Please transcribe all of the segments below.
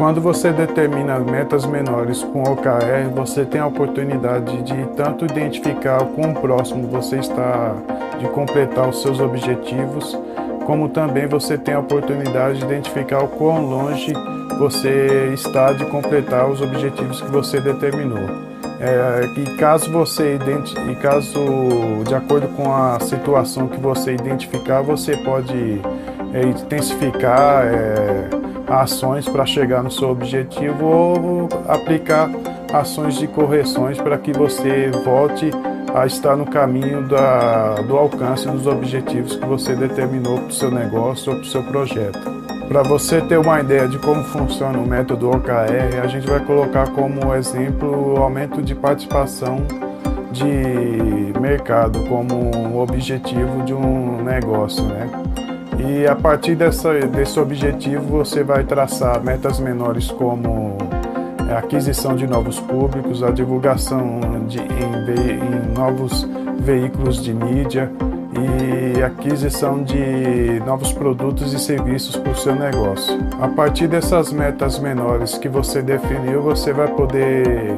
Quando você determina metas menores com OKR, você tem a oportunidade de tanto identificar o quão próximo você está de completar os seus objetivos, como também você tem a oportunidade de identificar o quão longe você está de completar os objetivos que você determinou. É, e caso você e caso de acordo com a situação que você identificar, você pode é, intensificar é, ações para chegar no seu objetivo ou aplicar ações de correções para que você volte a estar no caminho da, do alcance dos objetivos que você determinou para o seu negócio ou para o seu projeto. Para você ter uma ideia de como funciona o método OKR, a gente vai colocar como exemplo o aumento de participação de mercado como objetivo de um negócio, né? E a partir dessa, desse objetivo você vai traçar metas menores como a aquisição de novos públicos, a divulgação de, em, em novos veículos de mídia e aquisição de novos produtos e serviços para o seu negócio. A partir dessas metas menores que você definiu, você vai poder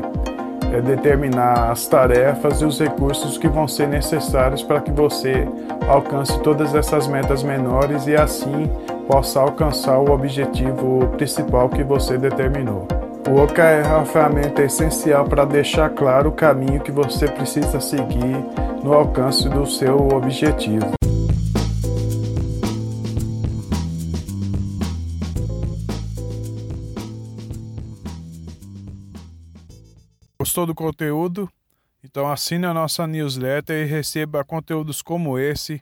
é determinar as tarefas e os recursos que vão ser necessários para que você alcance todas essas metas menores e assim possa alcançar o objetivo principal que você determinou. O OKR é uma ferramenta essencial para deixar claro o caminho que você precisa seguir no alcance do seu objetivo. Gostou do conteúdo? Então assine a nossa newsletter e receba conteúdos como esse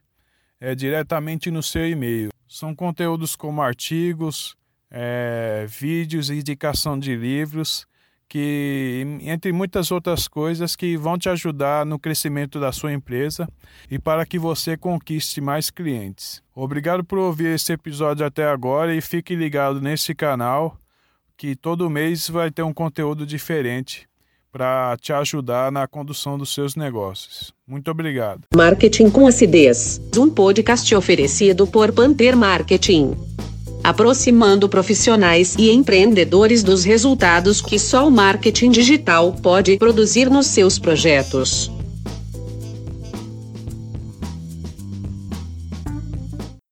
é, diretamente no seu e-mail. São conteúdos como artigos, é, vídeos indicação de livros, que entre muitas outras coisas que vão te ajudar no crescimento da sua empresa e para que você conquiste mais clientes. Obrigado por ouvir esse episódio até agora e fique ligado nesse canal que todo mês vai ter um conteúdo diferente para te ajudar na condução dos seus negócios. Muito obrigado. Marketing com acidez. Um podcast oferecido por Panther Marketing. Aproximando profissionais e empreendedores dos resultados que só o marketing digital pode produzir nos seus projetos.